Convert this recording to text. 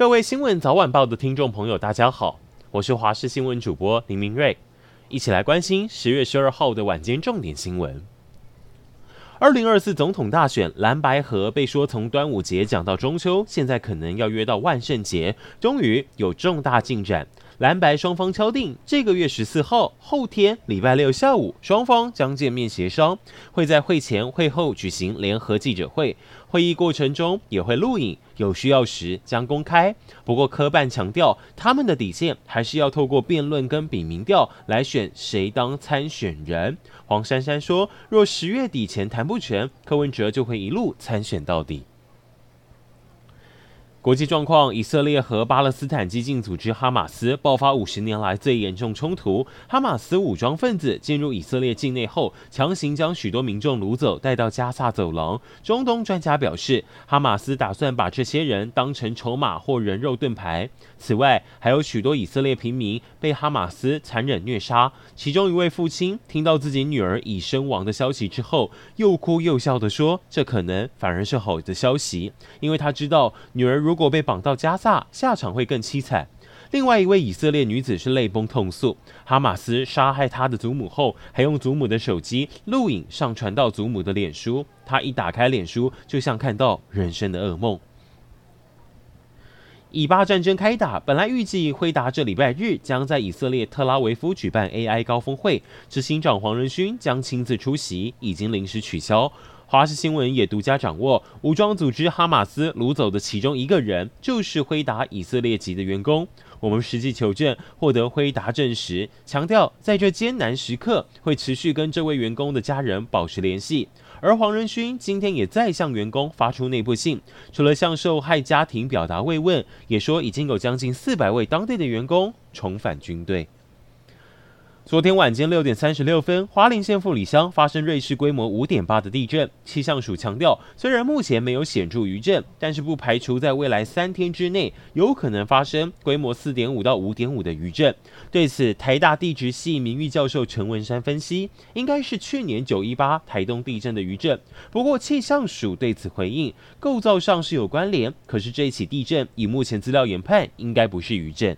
各位新闻早晚报的听众朋友，大家好，我是华视新闻主播林明瑞，一起来关心十月十二号的晚间重点新闻。二零二四总统大选，蓝白河被说从端午节讲到中秋，现在可能要约到万圣节，终于有重大进展。蓝白双方敲定，这个月十四号后天礼拜六下午，双方将见面协商，会在会前会后举行联合记者会。会议过程中也会录影，有需要时将公开。不过科办强调，他们的底线还是要透过辩论跟比民调来选谁当参选人。黄珊珊说，若十月底前谈不成，柯文哲就会一路参选到底。国际状况：以色列和巴勒斯坦激进组织哈马斯爆发五十年来最严重冲突。哈马斯武装分子进入以色列境内后，强行将许多民众掳走，带到加萨走廊。中东专家表示，哈马斯打算把这些人当成筹码或人肉盾牌。此外，还有许多以色列平民被哈马斯残忍虐杀。其中一位父亲听到自己女儿已身亡的消息之后，又哭又笑地说：“这可能反而是好的消息，因为他知道女儿如。”如果被绑到加萨，下场会更凄惨。另外一位以色列女子是泪崩痛诉，哈马斯杀害她的祖母后，还用祖母的手机录影上传到祖母的脸书。她一打开脸书，就像看到人生的噩梦。以巴战争开打，本来预计辉达这礼拜日将在以色列特拉维夫举办 AI 高峰会，执行长黄仁勋将亲自出席，已经临时取消。华视新闻也独家掌握，武装组织哈马斯掳走的其中一个人，就是辉达以色列籍的员工。我们实际求证，获得辉达证实，强调在这艰难时刻会持续跟这位员工的家人保持联系。而黄仁勋今天也再向员工发出内部信，除了向受害家庭表达慰问，也说已经有将近四百位当地的员工重返军队。昨天晚间六点三十六分，花莲县富里乡发生芮氏规模五点八的地震。气象署强调，虽然目前没有显著余震，但是不排除在未来三天之内有可能发生规模四点五到五点五的余震。对此，台大地质系名誉教授陈文山分析，应该是去年九一八台东地震的余震。不过气象署对此回应，构造上是有关联，可是这起地震以目前资料研判，应该不是余震。